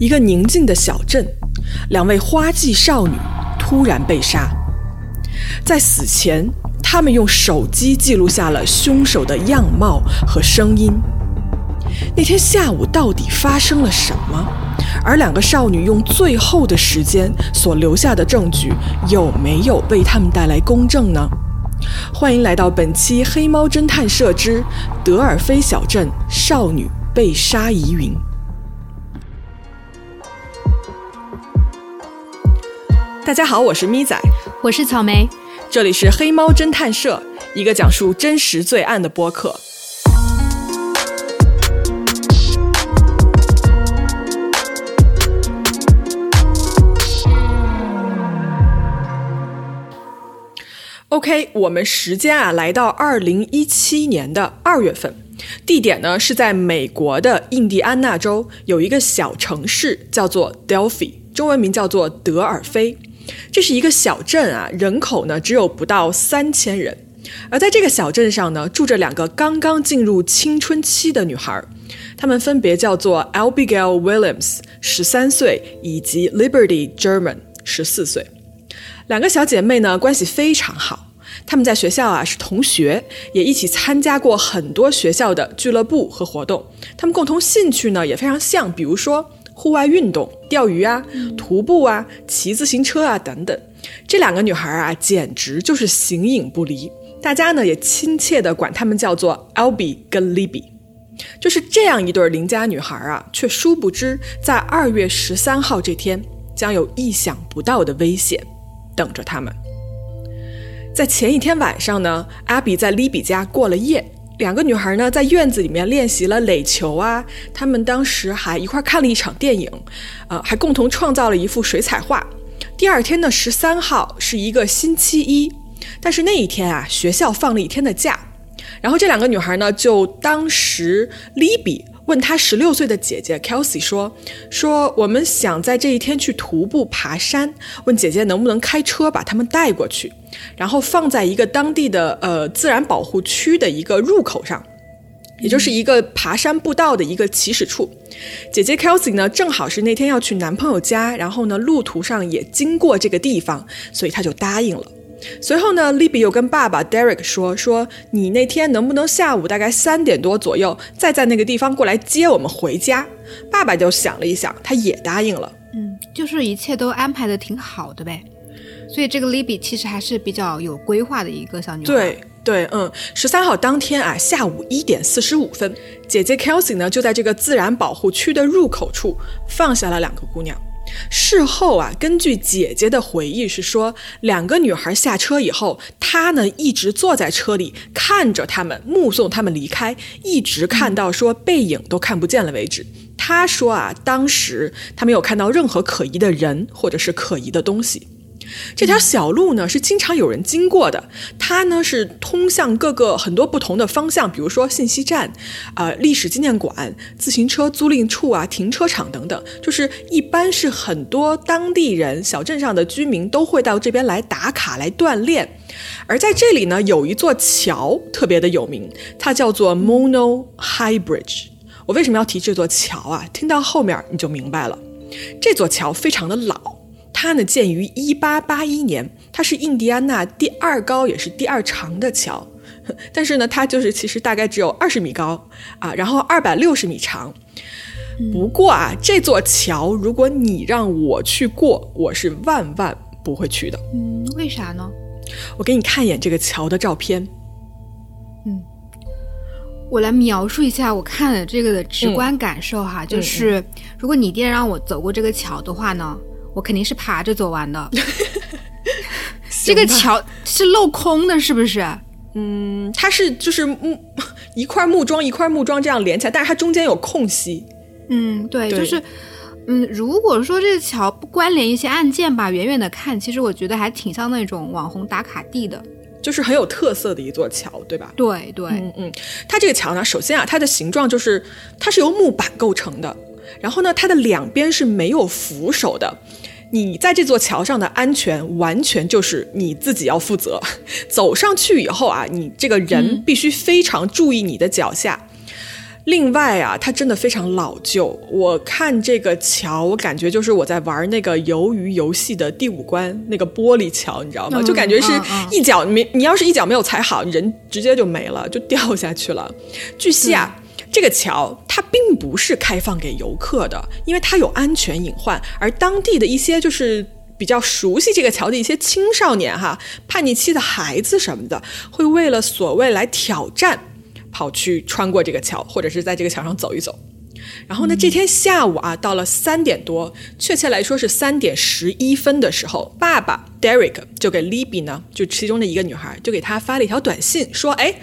一个宁静的小镇，两位花季少女突然被杀。在死前，他们用手机记录下了凶手的样貌和声音。那天下午到底发生了什么？而两个少女用最后的时间所留下的证据，有没有为他们带来公正呢？欢迎来到本期《黑猫侦探社之德尔菲小镇少女被杀疑云》。大家好，我是咪仔，我是草莓，这里是黑猫侦探社，一个讲述真实罪案的播客。OK，我们时间啊来到二零一七年的二月份，地点呢是在美国的印第安纳州有一个小城市叫做 Delphi，中文名叫做德尔菲。这是一个小镇啊，人口呢只有不到三千人。而在这个小镇上呢，住着两个刚刚进入青春期的女孩，她们分别叫做 Abigail Williams，十三岁，以及 Liberty German，十四岁。两个小姐妹呢，关系非常好。她们在学校啊是同学，也一起参加过很多学校的俱乐部和活动。她们共同兴趣呢也非常像，比如说户外运动、钓鱼啊、徒步啊、骑自行车啊等等。这两个女孩啊，简直就是形影不离。大家呢也亲切地管她们叫做 Albi 跟 Libby。就是这样一对邻家女孩啊，却殊不知在二月十三号这天，将有意想不到的危险。等着他们。在前一天晚上呢，阿比在 Libby 家过了夜。两个女孩呢，在院子里面练习了垒球啊。他们当时还一块看了一场电影，呃，还共同创造了一幅水彩画。第二天的，十三号是一个星期一，但是那一天啊，学校放了一天的假。然后这两个女孩呢，就当时利比。问他十六岁的姐姐 Kelsey 说：“说我们想在这一天去徒步爬山，问姐姐能不能开车把他们带过去，然后放在一个当地的呃自然保护区的一个入口上，也就是一个爬山步道的一个起始处。姐姐 Kelsey 呢，正好是那天要去男朋友家，然后呢路途上也经过这个地方，所以她就答应了。”随后呢，Libby 又跟爸爸 Derek 说：“说你那天能不能下午大概三点多左右，再在那个地方过来接我们回家？”爸爸就想了一想，他也答应了。嗯，就是一切都安排的挺好的呗。所以这个 Libby 其实还是比较有规划的一个小女孩。对对，嗯，十三号当天啊，下午一点四十五分，姐姐 Kelsey 呢就在这个自然保护区的入口处放下了两个姑娘。事后啊，根据姐姐的回忆是说，两个女孩下车以后，她呢一直坐在车里看着他们，目送他们离开，一直看到说背影都看不见了为止。她说啊，当时她没有看到任何可疑的人或者是可疑的东西。这条小路呢是经常有人经过的，它呢是通向各个很多不同的方向，比如说信息站、啊历史纪念馆、自行车租赁处啊、停车场等等，就是一般是很多当地人、小镇上的居民都会到这边来打卡来锻炼。而在这里呢，有一座桥特别的有名，它叫做 Mono High Bridge。我为什么要提这座桥啊？听到后面你就明白了，这座桥非常的老。它呢建于一八八一年，它是印第安纳第二高也是第二长的桥，但是呢，它就是其实大概只有二十米高啊，然后二百六十米长。不过啊，这座桥如果你让我去过，我是万万不会去的。嗯，为啥呢？我给你看一眼这个桥的照片。嗯，我来描述一下我看的这个的直观感受哈，就是如果你爹让我走过这个桥的话呢？我肯定是爬着走完的。这个桥是镂空的，是不是？嗯，它是就是木一块木桩一块木桩这样连起来，但是它中间有空隙。嗯，对，就是嗯，如果说这个桥不关联一些案件吧，远远的看，其实我觉得还挺像那种网红打卡地的，就是很有特色的一座桥，对吧？对对，嗯嗯，它这个桥呢，首先啊，它的形状就是它是由木板构成的。然后呢，它的两边是没有扶手的，你在这座桥上的安全完全就是你自己要负责。走上去以后啊，你这个人必须非常注意你的脚下。另外啊，它真的非常老旧。我看这个桥，我感觉就是我在玩那个鱿鱼游戏的第五关那个玻璃桥，你知道吗？就感觉是一脚没，你要是一脚没有踩好，人直接就没了，就掉下去了。据悉啊，这个桥它并不是开放给游客的，因为它有安全隐患。而当地的一些就是比较熟悉这个桥的一些青少年哈，叛逆期的孩子什么的，会为了所谓来挑战。跑去穿过这个桥，或者是在这个桥上走一走。然后呢，这天下午啊，到了三点多，确切来说是三点十一分的时候，爸爸 Derek 就给 Libby 呢，就其中的一个女孩，就给她发了一条短信，说：“哎，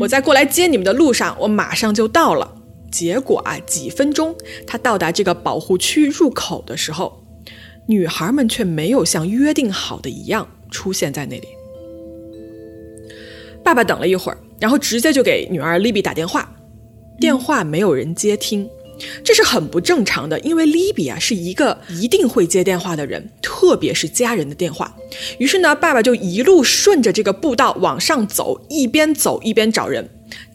我在过来接你们的路上，我马上就到了。”结果啊，几分钟，他到达这个保护区入口的时候，女孩们却没有像约定好的一样出现在那里。爸爸等了一会儿。然后直接就给女儿 Libby 打电话，电话没有人接听，这是很不正常的，因为莉比啊是一个一定会接电话的人，特别是家人的电话。于是呢，爸爸就一路顺着这个步道往上走，一边走一边找人。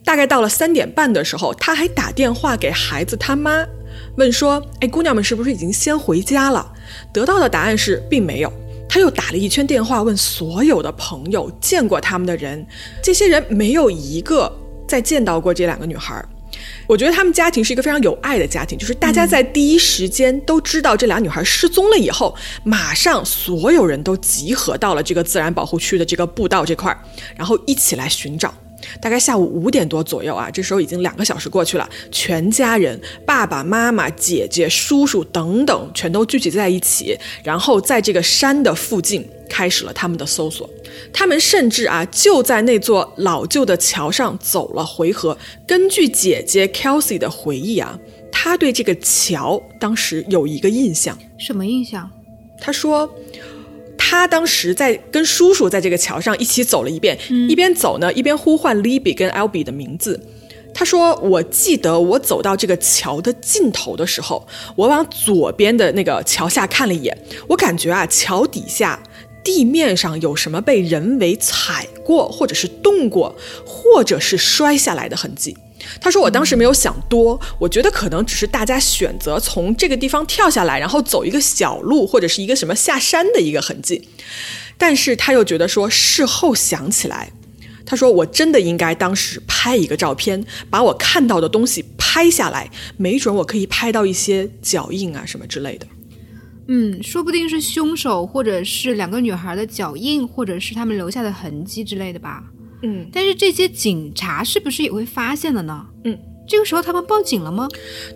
大概到了三点半的时候，他还打电话给孩子他妈，问说：“哎，姑娘们是不是已经先回家了？”得到的答案是并没有。他又打了一圈电话，问所有的朋友见过他们的人，这些人没有一个再见到过这两个女孩。我觉得他们家庭是一个非常有爱的家庭，就是大家在第一时间都知道这俩女孩失踪了以后，马上所有人都集合到了这个自然保护区的这个步道这块儿，然后一起来寻找。大概下午五点多左右啊，这时候已经两个小时过去了，全家人，爸爸妈妈、姐姐、叔叔等等，全都聚集在一起，然后在这个山的附近开始了他们的搜索。他们甚至啊，就在那座老旧的桥上走了回合。根据姐姐 Kelsey 的回忆啊，她对这个桥当时有一个印象，什么印象？她说。他当时在跟叔叔在这个桥上一起走了一遍，一边走呢，一边呼唤 Libby 跟 Albie 的名字。他说：“我记得我走到这个桥的尽头的时候，我往左边的那个桥下看了一眼，我感觉啊，桥底下地面上有什么被人为踩过，或者是动过，或者是摔下来的痕迹。”他说：“我当时没有想多，我觉得可能只是大家选择从这个地方跳下来，然后走一个小路，或者是一个什么下山的一个痕迹。但是他又觉得说，事后想起来，他说我真的应该当时拍一个照片，把我看到的东西拍下来，没准我可以拍到一些脚印啊什么之类的。嗯，说不定是凶手，或者是两个女孩的脚印，或者是他们留下的痕迹之类的吧。”嗯，但是这些警察是不是也会发现的呢？嗯，这个时候他们报警了吗？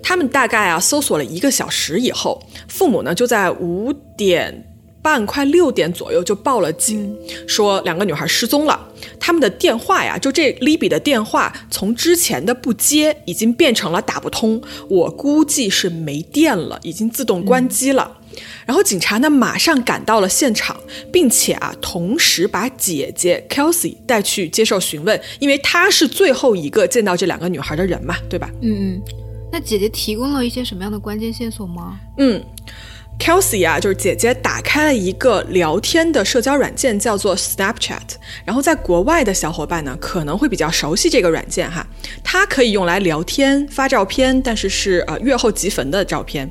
他们大概啊搜索了一个小时以后，父母呢就在五点半快六点左右就报了警，说两个女孩失踪了。他们的电话呀，就这 Libby 的电话从之前的不接，已经变成了打不通。我估计是没电了，已经自动关机了。然后警察呢，马上赶到了现场，并且啊，同时把姐姐 Kelsey 带去接受询问，因为她是最后一个见到这两个女孩的人嘛，对吧？嗯嗯。那姐姐提供了一些什么样的关键线索吗？嗯。Kelsey 啊，就是姐姐打开了一个聊天的社交软件，叫做 Snapchat。然后在国外的小伙伴呢，可能会比较熟悉这个软件哈。它可以用来聊天、发照片，但是是呃阅后即焚的照片。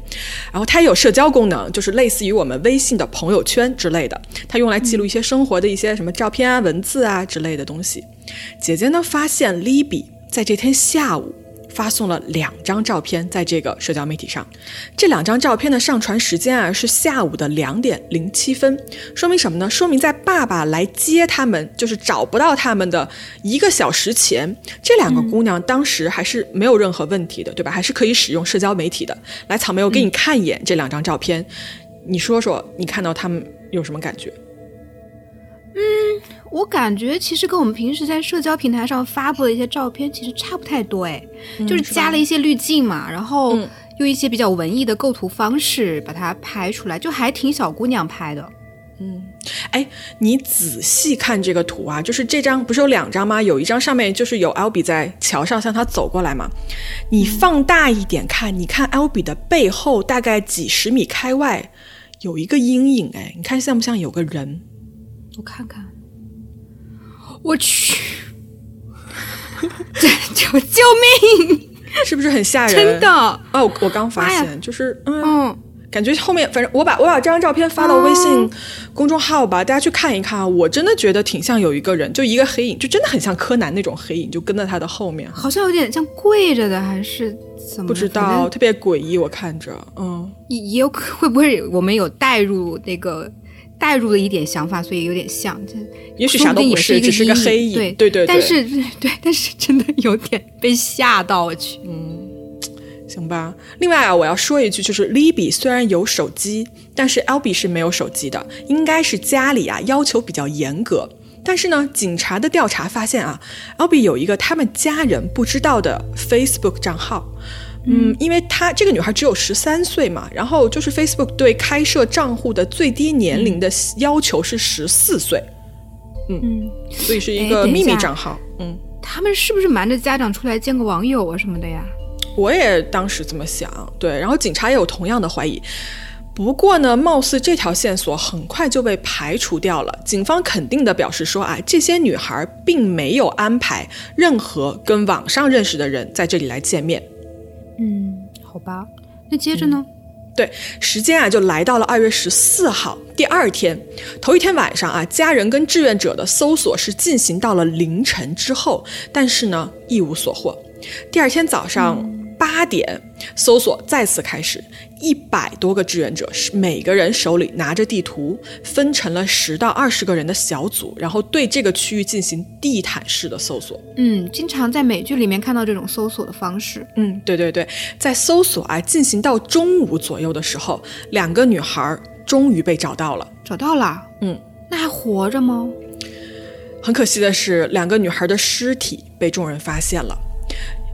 然后它也有社交功能，就是类似于我们微信的朋友圈之类的。它用来记录一些生活的一些什么照片啊、文字啊之类的东西。姐姐呢，发现 Libby 在这天下午。发送了两张照片在这个社交媒体上，这两张照片的上传时间啊是下午的两点零七分，说明什么呢？说明在爸爸来接他们，就是找不到他们的一个小时前，这两个姑娘当时还是没有任何问题的，对吧？还是可以使用社交媒体的。来，草莓，我给你看一眼这两张照片，你说说你看到他们有什么感觉？嗯，我感觉其实跟我们平时在社交平台上发布的一些照片其实差不太多，哎，就是加了一些滤镜嘛，然后用一些比较文艺的构图方式把它拍出来，就还挺小姑娘拍的。嗯，哎，你仔细看这个图啊，就是这张不是有两张吗？有一张上面就是有 L B 在桥上向他走过来嘛，你放大一点看，你看 L B 的背后大概几十米开外有一个阴影，哎，你看像不像有个人？我看看，我去，这救救命！是不是很吓人？真的哦，我刚发现，就是嗯。嗯，感觉后面，反正我把我把这张照片发到微信公众号吧，大家去看一看啊。我真的觉得挺像有一个人，就一个黑影，就真的很像柯南那种黑影，就跟在他的后面。好像有点像跪着的，还是怎么？不知道，特别诡异，我看着，嗯，也也有可会不会我们有带入那个带入了一点想法，所以有点像。这也许啥都不是，也是一个只是个黑影。对对对，但是 对，但是真的有点被吓到，我去。行吧。另外啊，我要说一句，就是 Libby 虽然有手机，但是 Albie 是没有手机的，应该是家里啊要求比较严格。但是呢，警察的调查发现啊，Albie 有一个他们家人不知道的 Facebook 账号。嗯，因为她这个女孩只有十三岁嘛，然后就是 Facebook 对开设账户的最低年龄的要求是十四岁，嗯，所以是一哎个秘密账号。嗯，他们是不是瞒着家长出来见个网友啊什么的呀？我也当时这么想，对，然后警察也有同样的怀疑。不过呢，貌似这条线索很快就被排除掉了。警方肯定的表示说啊，这些女孩并没有安排任何跟网上认识的人在这里来见面。嗯，好吧。那接着呢？对，时间啊就来到了二月十四号，第二天，头一天晚上啊，家人跟志愿者的搜索是进行到了凌晨之后，但是呢一无所获。第二天早上八点，搜索再次开始，一百多个志愿者是每个人手里拿着地图，分成了十到二十个人的小组，然后对这个区域进行地毯式的搜索。嗯，经常在美剧里面看到这种搜索的方式。嗯，对对对，在搜索啊进行到中午左右的时候，两个女孩终于被找到了。找到了，嗯，那还活着吗？很可惜的是，两个女孩的尸体被众人发现了。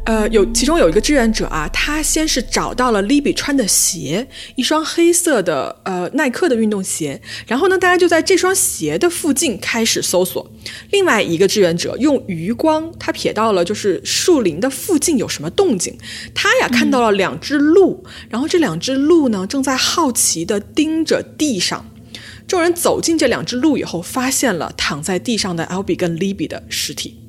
呃，有其中有一个志愿者啊，他先是找到了 Libby 穿的鞋，一双黑色的呃耐克的运动鞋，然后呢，大家就在这双鞋的附近开始搜索。另外一个志愿者用余光，他瞥到了就是树林的附近有什么动静，他呀看到了两只鹿，然后这两只鹿呢正在好奇地盯着地上。众人走进这两只鹿以后，发现了躺在地上的 Albi 跟 Libby 的尸体。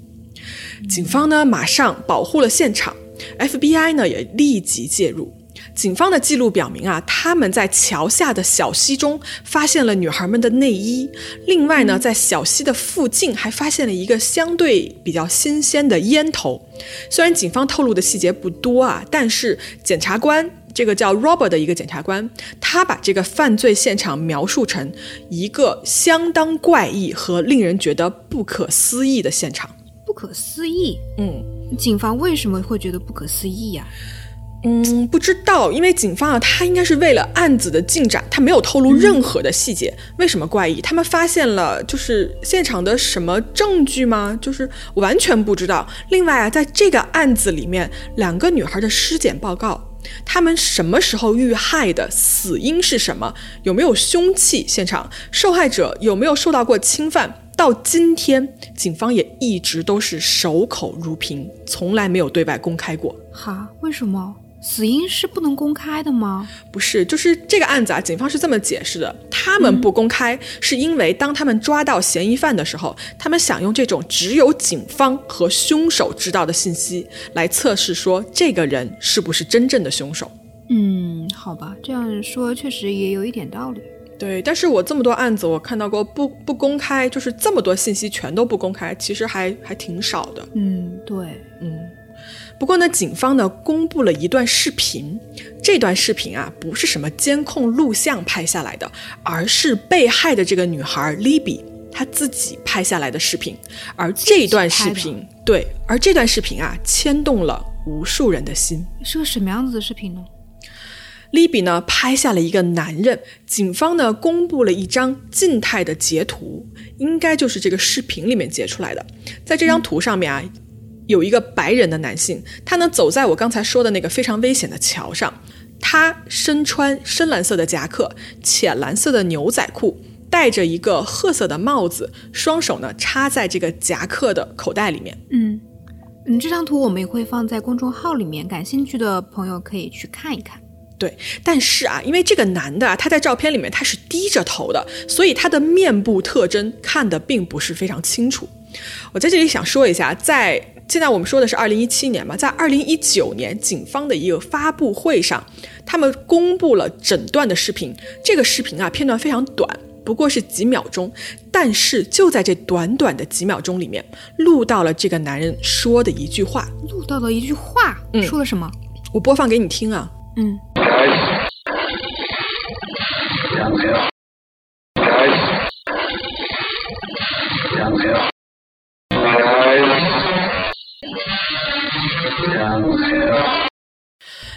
警方呢马上保护了现场，FBI 呢也立即介入。警方的记录表明啊，他们在桥下的小溪中发现了女孩们的内衣。另外呢，在小溪的附近还发现了一个相对比较新鲜的烟头。虽然警方透露的细节不多啊，但是检察官这个叫 Robert 的一个检察官，他把这个犯罪现场描述成一个相当怪异和令人觉得不可思议的现场。不可思议。嗯。警方为什么会觉得不可思议呀、嗯，不知道，因为警方啊，他应该是为了案子的进展，他没有透露任何的细节。为什么怪异？他们发现了就是现场的什么证据吗？就是完全不知道。另外啊，在这个案子里面，两个女孩的尸检报告，他们什么时候遇害的？死因是什么？有没有凶器？现场受害者有没有受到过侵犯？到今天，警方也一直都是守口如瓶，从来没有对外公开过。哈？为什么？死因是不能公开的吗？不是，就是这个案子啊，警方是这么解释的：他们不公开，是因为当他们抓到嫌疑犯的时候，他们想用这种只有警方和凶手知道的信息来测试，说这个人是不是真正的凶手。嗯，好吧，这样说确实也有一点道理。对，但是我这么多案子，我看到过不不公开，就是这么多信息全都不公开，其实还还挺少的。嗯，对，嗯不过呢，警方呢公布了一段视频，这段视频啊不是什么监控录像拍下来的，而是被害的这个女孩 Libby 她自己拍下来的视频。而这段视频，对，而这段视频啊牵动了无数人的心。是个什么样子的视频呢？Libby 呢拍下了一个男人，警方呢公布了一张静态的截图，应该就是这个视频里面截出来的。在这张图上面啊，有一个白人的男性，他呢走在我刚才说的那个非常危险的桥上，他身穿深蓝色的夹克、浅蓝色的牛仔裤，戴着一个褐色的帽子，双手呢插在这个夹克的口袋里面。嗯嗯，这张图我们也会放在公众号里面，感兴趣的朋友可以去看一看。对，但是啊，因为这个男的啊，他在照片里面他是低着头的，所以他的面部特征看的并不是非常清楚。我在这里想说一下，在现在我们说的是二零一七年嘛，在二零一九年，警方的一个发布会上，他们公布了整段的视频。这个视频啊，片段非常短，不过是几秒钟，但是就在这短短的几秒钟里面，录到了这个男人说的一句话。录到了一句话，说了什么？我播放给你听啊。嗯。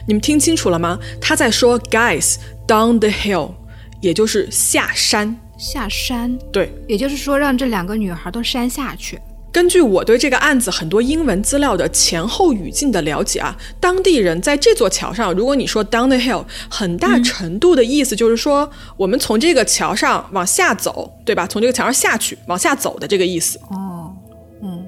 你们听清楚了吗？他在说 “guys down the hill”，也就是下山。下山。对，也就是说让这两个女孩都山下去。根据我对这个案子很多英文资料的前后语境的了解啊，当地人在这座桥上，如果你说 “down the hill”，很大程度的意思就是说我们从这个桥上往下走，对吧？从这个桥上下去，往下走的这个意思。哦，嗯，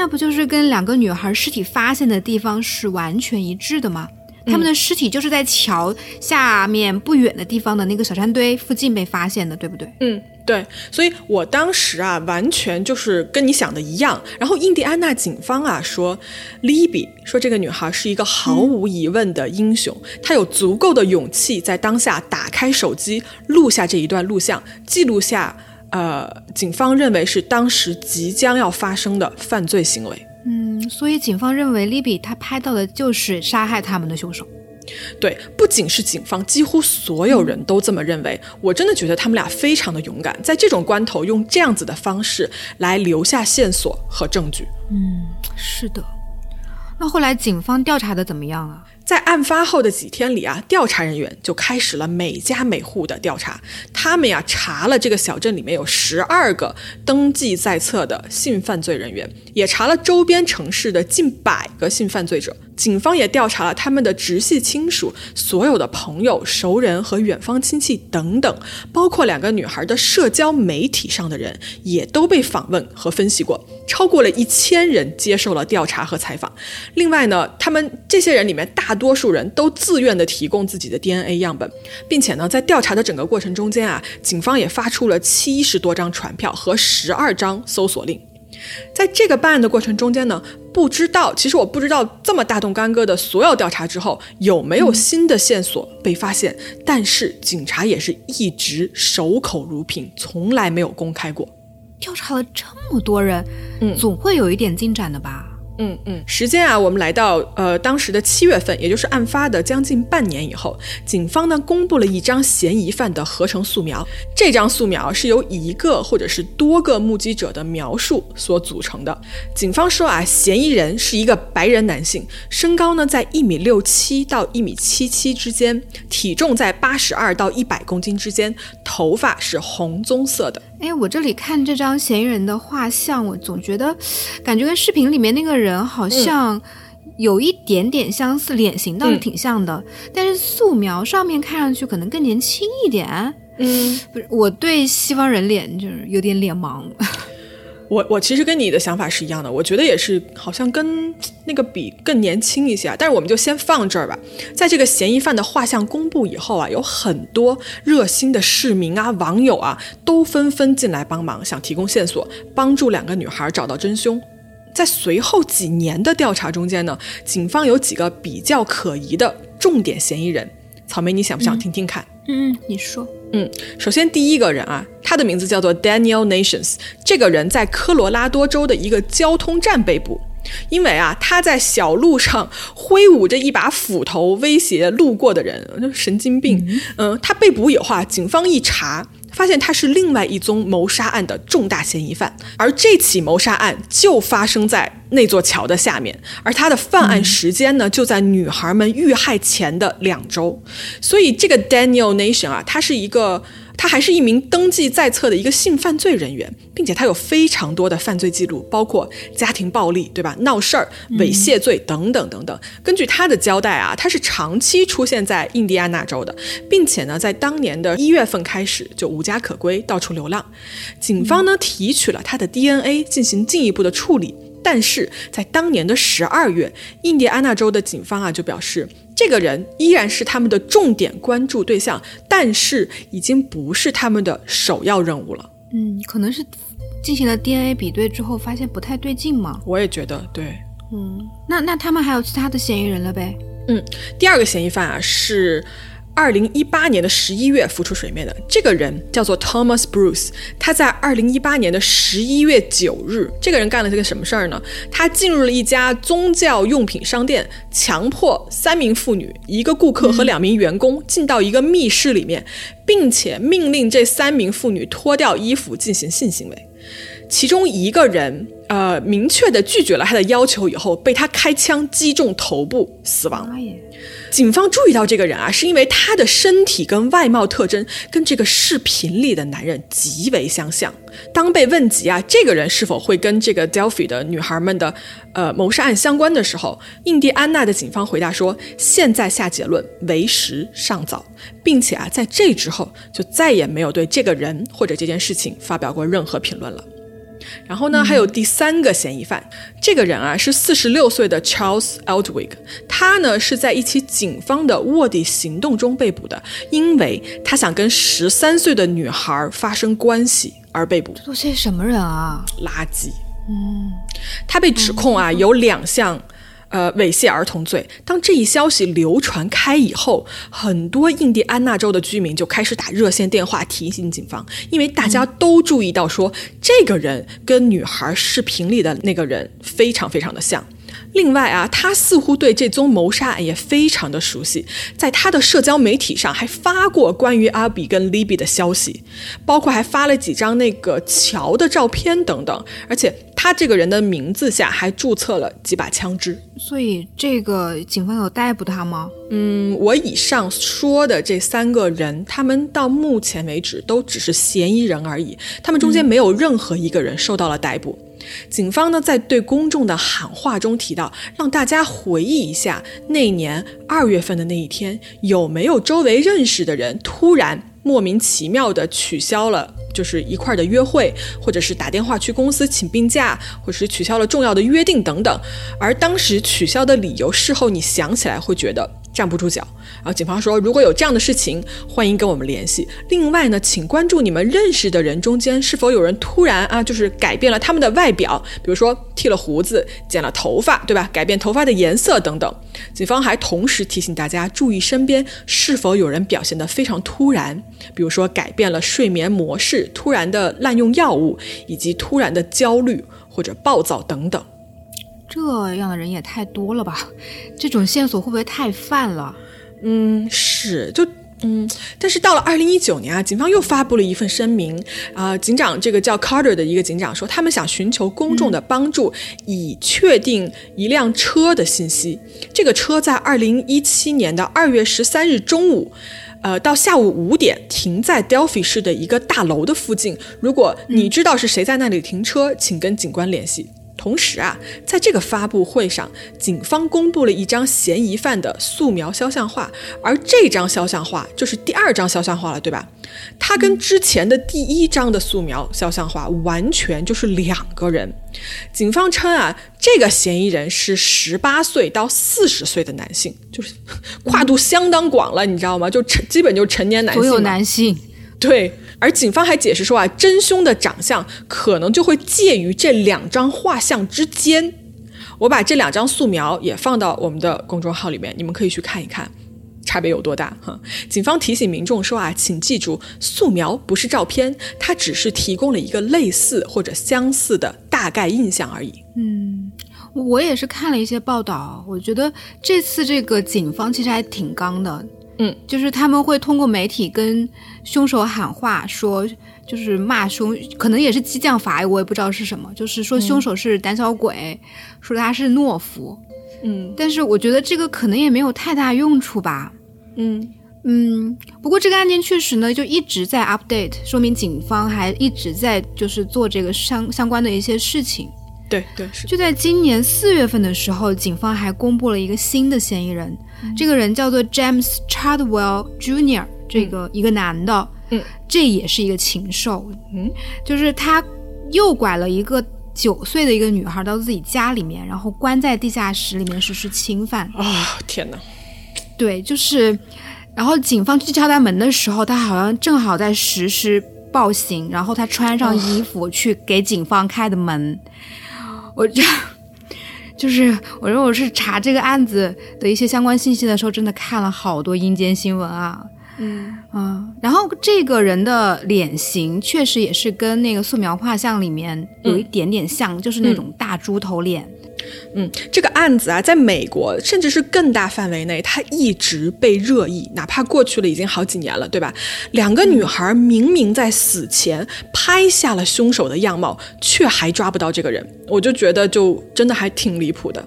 那不就是跟两个女孩尸体发现的地方是完全一致的吗？他们的尸体就是在桥下面不远的地方的那个小山堆附近被发现的，对不对？嗯，对。所以我当时啊，完全就是跟你想的一样。然后印第安纳警方啊说，，Libby 说这个女孩是一个毫无疑问的英雄，她有足够的勇气在当下打开手机录下这一段录像，记录下呃警方认为是当时即将要发生的犯罪行为。嗯，所以警方认为利比他拍到的就是杀害他们的凶手。对，不仅是警方，几乎所有人都这么认为。我真的觉得他们俩非常的勇敢，在这种关头用这样子的方式来留下线索和证据。嗯，是的。那后来警方调查的怎么样啊？在案发后的几天里啊，调查人员就开始了每家每户的调查。他们呀查了这个小镇里面有十二个登记在册的性犯罪人员，也查了周边城市的近百个性犯罪者。警方也调查了他们的直系亲属、所有的朋友、熟人和远方亲戚等等，包括两个女孩的社交媒体上的人也都被访问和分析过，超过了一千人接受了调查和采访。另外呢，他们这些人里面大多数人都自愿的提供自己的 DNA 样本，并且呢，在调查的整个过程中间啊，警方也发出了七十多张传票和十二张搜索令。在这个办案的过程中间呢，不知道，其实我不知道这么大动干戈的所有调查之后有没有新的线索被发现，但是警察也是一直守口如瓶，从来没有公开过。调查了这么多人，嗯，总会有一点进展的吧。嗯嗯，时间啊，我们来到呃当时的七月份，也就是案发的将近半年以后，警方呢公布了一张嫌疑犯的合成素描。这张素描是由一个或者是多个目击者的描述所组成的。警方说啊，嫌疑人是一个白人男性，身高呢在一米六七到一米七七之间，体重在八十二到一百公斤之间，头发是红棕色的。哎，我这里看这张嫌疑人的画像，我总觉得感觉跟视频里面那个人好像有一点点相似，脸型倒是挺像的，但是素描上面看上去可能更年轻一点。嗯，不是，我对西方人脸就是有点脸盲。我我其实跟你的想法是一样的，我觉得也是，好像跟那个比更年轻一些啊。但是我们就先放这儿吧。在这个嫌疑犯的画像公布以后啊，有很多热心的市民啊、网友啊，都纷纷进来帮忙，想提供线索，帮助两个女孩找到真凶。在随后几年的调查中间呢，警方有几个比较可疑的重点嫌疑人。草莓，你想不想听听看？嗯，你说。嗯，首先第一个人啊，他的名字叫做 Daniel Nations。这个人在科罗拉多州的一个交通站被捕，因为啊，他在小路上挥舞着一把斧头威胁路过的人，神经病。嗯，他被捕以后啊，警方一查。发现他是另外一宗谋杀案的重大嫌疑犯，而这起谋杀案就发生在那座桥的下面，而他的犯案时间呢，就在女孩们遇害前的两周。所以这个 Daniel Nation 啊，他是一个。他还是一名登记在册的一个性犯罪人员，并且他有非常多的犯罪记录，包括家庭暴力，对吧？闹事儿、猥亵罪等等等等。根据他的交代啊，他是长期出现在印第安纳州的，并且呢，在当年的一月份开始就无家可归，到处流浪。警方呢提取了他的 DNA 进行进一步的处理，但是在当年的十二月，印第安纳州的警方啊就表示。这个人依然是他们的重点关注对象，但是已经不是他们的首要任务了。嗯，可能是进行了 DNA 比对之后发现不太对劲嘛。我也觉得对。嗯，那那他们还有其他的嫌疑人了呗？嗯，第二个嫌疑犯啊是。二零一八年的十一月浮出水面的这个人叫做 Thomas Bruce，他在二零一八年的十一月九日，这个人干了这个什么事儿呢？他进入了一家宗教用品商店，强迫三名妇女、一个顾客和两名员工进到一个密室里面，并且命令这三名妇女脱掉衣服进行性行为。其中一个人，呃，明确的拒绝了他的要求以后，被他开枪击中头部死亡。警方注意到这个人啊，是因为他的身体跟外貌特征跟这个视频里的男人极为相像。当被问及啊，这个人是否会跟这个 Delphi 的女孩们的呃谋杀案相关的时候，印第安纳的警方回答说：“现在下结论为时尚早，并且啊，在这之后就再也没有对这个人或者这件事情发表过任何评论了。”然后呢，还有第三个嫌疑犯，这个人啊是四十六岁的 Charles Eldwig，他呢是在一起警方的卧底行动中被捕的，因为他想跟十三岁的女孩发生关系而被捕。这都些什么人啊？垃圾。嗯，他被指控啊有两项。呃，猥亵儿童罪。当这一消息流传开以后，很多印第安纳州的居民就开始打热线电话提醒警方，因为大家都注意到说，这个人跟女孩视频里的那个人非常非常的像。另外啊，他似乎对这宗谋杀案也非常的熟悉，在他的社交媒体上还发过关于阿比跟利比的消息，包括还发了几张那个桥的照片等等。而且他这个人的名字下还注册了几把枪支。所以这个警方有逮捕他吗？嗯，我以上说的这三个人，他们到目前为止都只是嫌疑人而已，他们中间没有任何一个人受到了逮捕。警方呢，在对公众的喊话中提到，让大家回忆一下那年二月份的那一天，有没有周围认识的人突然莫名其妙的取消了，就是一块的约会，或者是打电话去公司请病假，或者是取消了重要的约定等等。而当时取消的理由，事后你想起来会觉得。站不住脚，然后警方说，如果有这样的事情，欢迎跟我们联系。另外呢，请关注你们认识的人中间是否有人突然啊，就是改变了他们的外表，比如说剃了胡子、剪了头发，对吧？改变头发的颜色等等。警方还同时提醒大家注意身边是否有人表现得非常突然，比如说改变了睡眠模式、突然的滥用药物，以及突然的焦虑或者暴躁等等。这样的人也太多了吧？这种线索会不会太泛了？嗯，是，就嗯，但是到了二零一九年啊，警方又发布了一份声明啊，警长这个叫 Carter 的一个警长说，他们想寻求公众的帮助，以确定一辆车的信息。这个车在二零一七年的二月十三日中午，呃，到下午五点停在 Delphi 市的一个大楼的附近。如果你知道是谁在那里停车，请跟警官联系。同时啊，在这个发布会上，警方公布了一张嫌疑犯的素描肖像画，而这张肖像画就是第二张肖像画了，对吧？它跟之前的第一张的素描肖像画完全就是两个人。警方称啊，这个嫌疑人是十八岁到四十岁的男性，就是跨度相当广了，你知道吗？就成基本就成年男性，所有男性，对。而警方还解释说啊，真凶的长相可能就会介于这两张画像之间。我把这两张素描也放到我们的公众号里面，你们可以去看一看，差别有多大哈。警方提醒民众说啊，请记住，素描不是照片，它只是提供了一个类似或者相似的大概印象而已。嗯，我也是看了一些报道，我觉得这次这个警方其实还挺刚的。嗯，就是他们会通过媒体跟凶手喊话，说就是骂凶，可能也是激将法，我也不知道是什么，就是说凶手是胆小鬼，说他是懦夫。嗯，但是我觉得这个可能也没有太大用处吧。嗯嗯，不过这个案件确实呢就一直在 update，说明警方还一直在就是做这个相相关的一些事情。对对是。就在今年四月份的时候，警方还公布了一个新的嫌疑人。这个人叫做 James Chadwell Jr.，这个一个男的，嗯，这也是一个禽兽，嗯，就是他诱拐了一个九岁的一个女孩到自己家里面，然后关在地下室里面实施侵犯。啊，天哪！对，就是，然后警方去敲他门的时候，他好像正好在实施暴行，然后他穿上衣服去给警方开的门。我这就是我说我是查这个案子的一些相关信息的时候，真的看了好多阴间新闻啊。嗯。嗯，然后这个人的脸型确实也是跟那个素描画像里面有一点点像，就是那种大猪头脸。嗯，这个案子啊，在美国甚至是更大范围内，它一直被热议，哪怕过去了已经好几年了，对吧？两个女孩明明在死前拍下了凶手的样貌，却还抓不到这个人，我就觉得就真的还挺离谱的。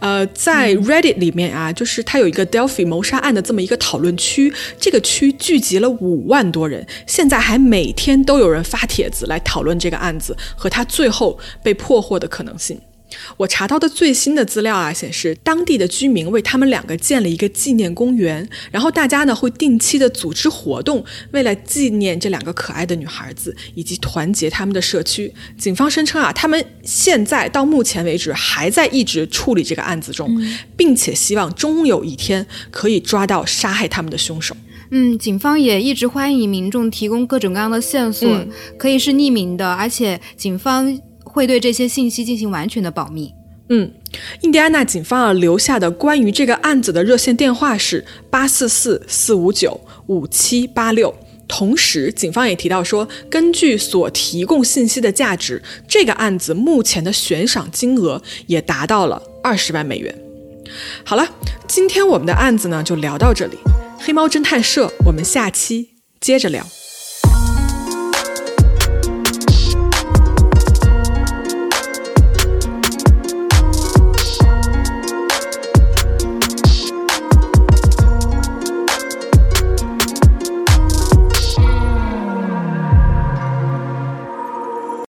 呃，在 Reddit 里面啊，就是它有一个 Delphi 谋杀案的这么一个讨论区，这个区聚集了五万多人，现在还每天都有人发帖子来讨论这个案子和他最后被破获的可能性。我查到的最新的资料啊，显示当地的居民为他们两个建了一个纪念公园，然后大家呢会定期的组织活动，为了纪念这两个可爱的女孩子以及团结他们的社区。警方声称啊，他们现在到目前为止还在一直处理这个案子中，并且希望终有一天可以抓到杀害他们的凶手。嗯，警方也一直欢迎民众提供各种各样的线索，可以是匿名的，而且警方。会对这些信息进行完全的保密。嗯，印第安纳警方啊留下的关于这个案子的热线电话是八四四四五九五七八六。同时，警方也提到说，根据所提供信息的价值，这个案子目前的悬赏金额也达到了二十万美元。好了，今天我们的案子呢就聊到这里。黑猫侦探社，我们下期接着聊。